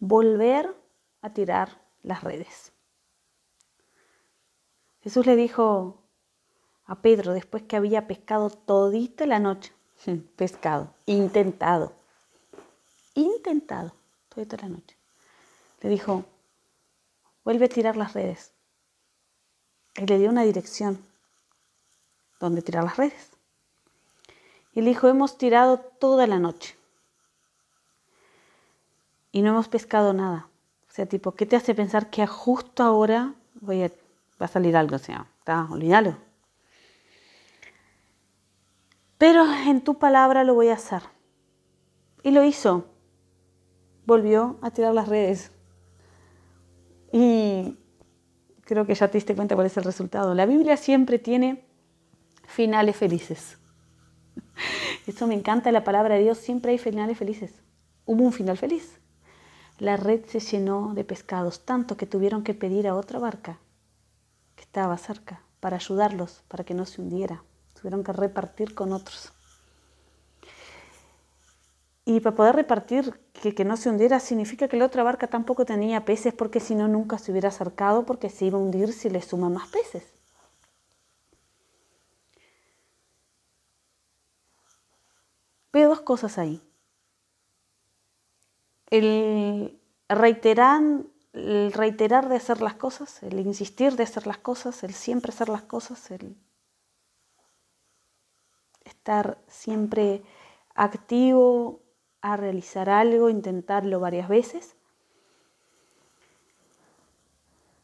volver a tirar las redes. Jesús le dijo a Pedro, después que había pescado todita la noche, pescado, intentado, intentado todita la noche, le dijo, vuelve a tirar las redes. Y le dio una dirección donde tirar las redes. Y le dijo, hemos tirado toda la noche y no hemos pescado nada. O sea, tipo, ¿qué te hace pensar que justo ahora voy a, va a salir algo? O sea, está, olvídalo. Pero en tu palabra lo voy a hacer. Y lo hizo. Volvió a tirar las redes. Y creo que ya te diste cuenta cuál es el resultado. La Biblia siempre tiene finales felices. Eso me encanta la palabra de Dios, siempre hay finales felices. Hubo un final feliz. La red se llenó de pescados, tanto que tuvieron que pedir a otra barca que estaba cerca para ayudarlos, para que no se hundiera. Tuvieron que repartir con otros. Y para poder repartir que, no se hundiera significa que la otra barca tampoco tenía peces porque si no nunca se hubiera acercado porque se iba a hundir si le suman más peces. Veo dos cosas ahí el reiterar, el reiterar de hacer las cosas, el insistir de hacer las cosas, el siempre hacer las cosas, el estar siempre activo a realizar algo, intentarlo varias veces.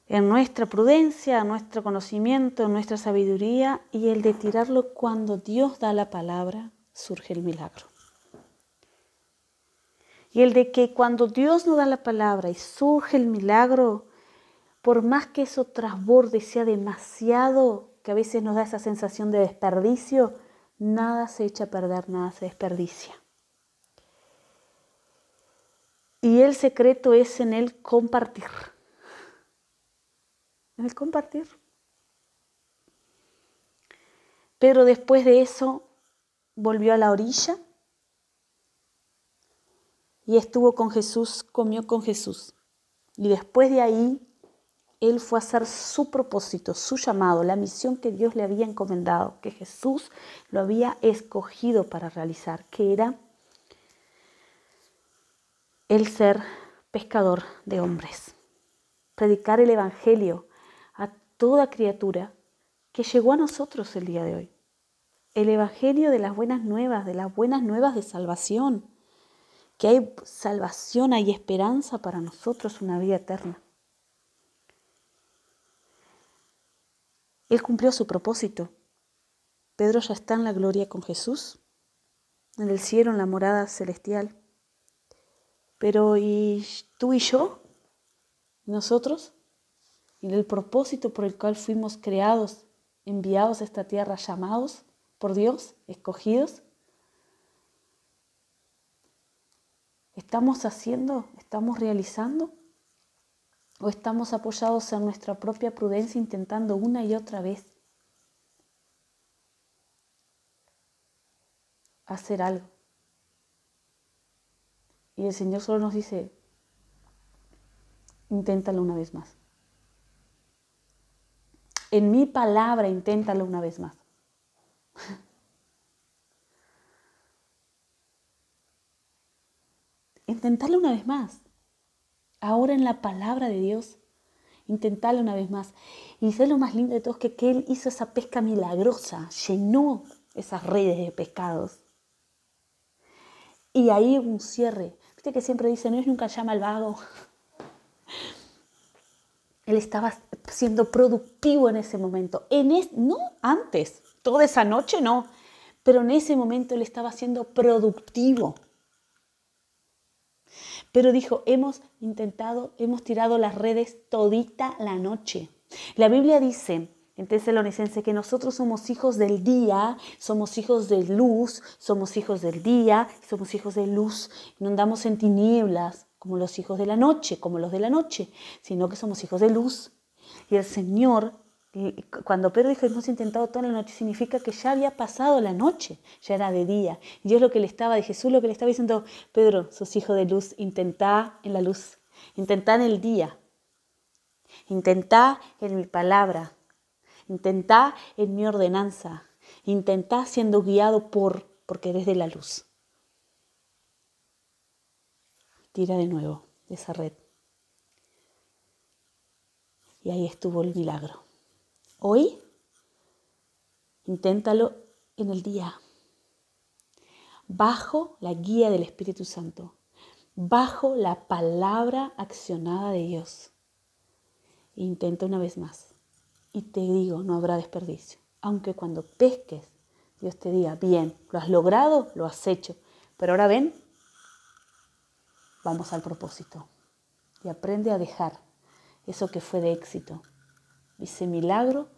En nuestra prudencia, en nuestro conocimiento, en nuestra sabiduría y el de tirarlo cuando Dios da la palabra, surge el milagro. Y el de que cuando Dios nos da la palabra y surge el milagro, por más que eso trasborde sea demasiado, que a veces nos da esa sensación de desperdicio, nada se echa a perder, nada se desperdicia. Y el secreto es en el compartir. En el compartir. Pero después de eso volvió a la orilla y estuvo con Jesús, comió con Jesús. Y después de ahí, él fue a hacer su propósito, su llamado, la misión que Dios le había encomendado, que Jesús lo había escogido para realizar, que era el ser pescador de hombres, predicar el Evangelio a toda criatura que llegó a nosotros el día de hoy. El Evangelio de las buenas nuevas, de las buenas nuevas de salvación que hay salvación, hay esperanza para nosotros, una vida eterna. Él cumplió su propósito. Pedro ya está en la gloria con Jesús, en el cielo, en la morada celestial. Pero ¿y tú y yo? ¿Nosotros? ¿En el propósito por el cual fuimos creados, enviados a esta tierra, llamados por Dios, escogidos? ¿Estamos haciendo? ¿Estamos realizando? ¿O estamos apoyados en nuestra propia prudencia intentando una y otra vez hacer algo? Y el Señor solo nos dice, inténtalo una vez más. En mi palabra, inténtalo una vez más. Intentarlo una vez más. Ahora en la palabra de Dios, intentarlo una vez más. Y sé lo más lindo de todo es que, que Él hizo esa pesca milagrosa, llenó esas redes de pescados. Y ahí hubo un cierre. Viste que siempre dice, no es nunca llama al vago. Él estaba siendo productivo en ese momento. En es, no antes, toda esa noche no, pero en ese momento él estaba siendo productivo. Pero dijo, hemos intentado, hemos tirado las redes todita la noche. La Biblia dice en Tesalonicense que nosotros somos hijos del día, somos hijos de luz, somos hijos del día, somos hijos de luz. No andamos en tinieblas como los hijos de la noche, como los de la noche, sino que somos hijos de luz. Y el Señor cuando Pedro dijo hemos intentado toda la noche, significa que ya había pasado la noche, ya era de día. Y Dios lo que le estaba, de Jesús lo que le estaba diciendo, Pedro, sos hijo de luz, intentá en la luz. Intentá en el día. Intentá en mi palabra. Intentá en mi ordenanza. Intentá siendo guiado por, porque eres de la luz. Tira de nuevo esa red. Y ahí estuvo el milagro. Hoy, inténtalo en el día, bajo la guía del Espíritu Santo, bajo la palabra accionada de Dios. Intenta una vez más. Y te digo, no habrá desperdicio. Aunque cuando pesques, Dios te diga, bien, lo has logrado, lo has hecho. Pero ahora ven, vamos al propósito. Y aprende a dejar eso que fue de éxito. Ese milagro,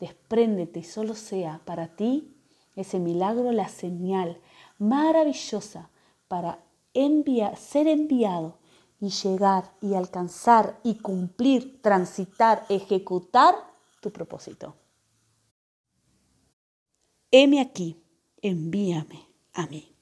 despréndete y solo sea para ti ese milagro la señal maravillosa para ser enviado y llegar y alcanzar y cumplir, transitar, ejecutar tu propósito. Heme aquí, envíame a mí.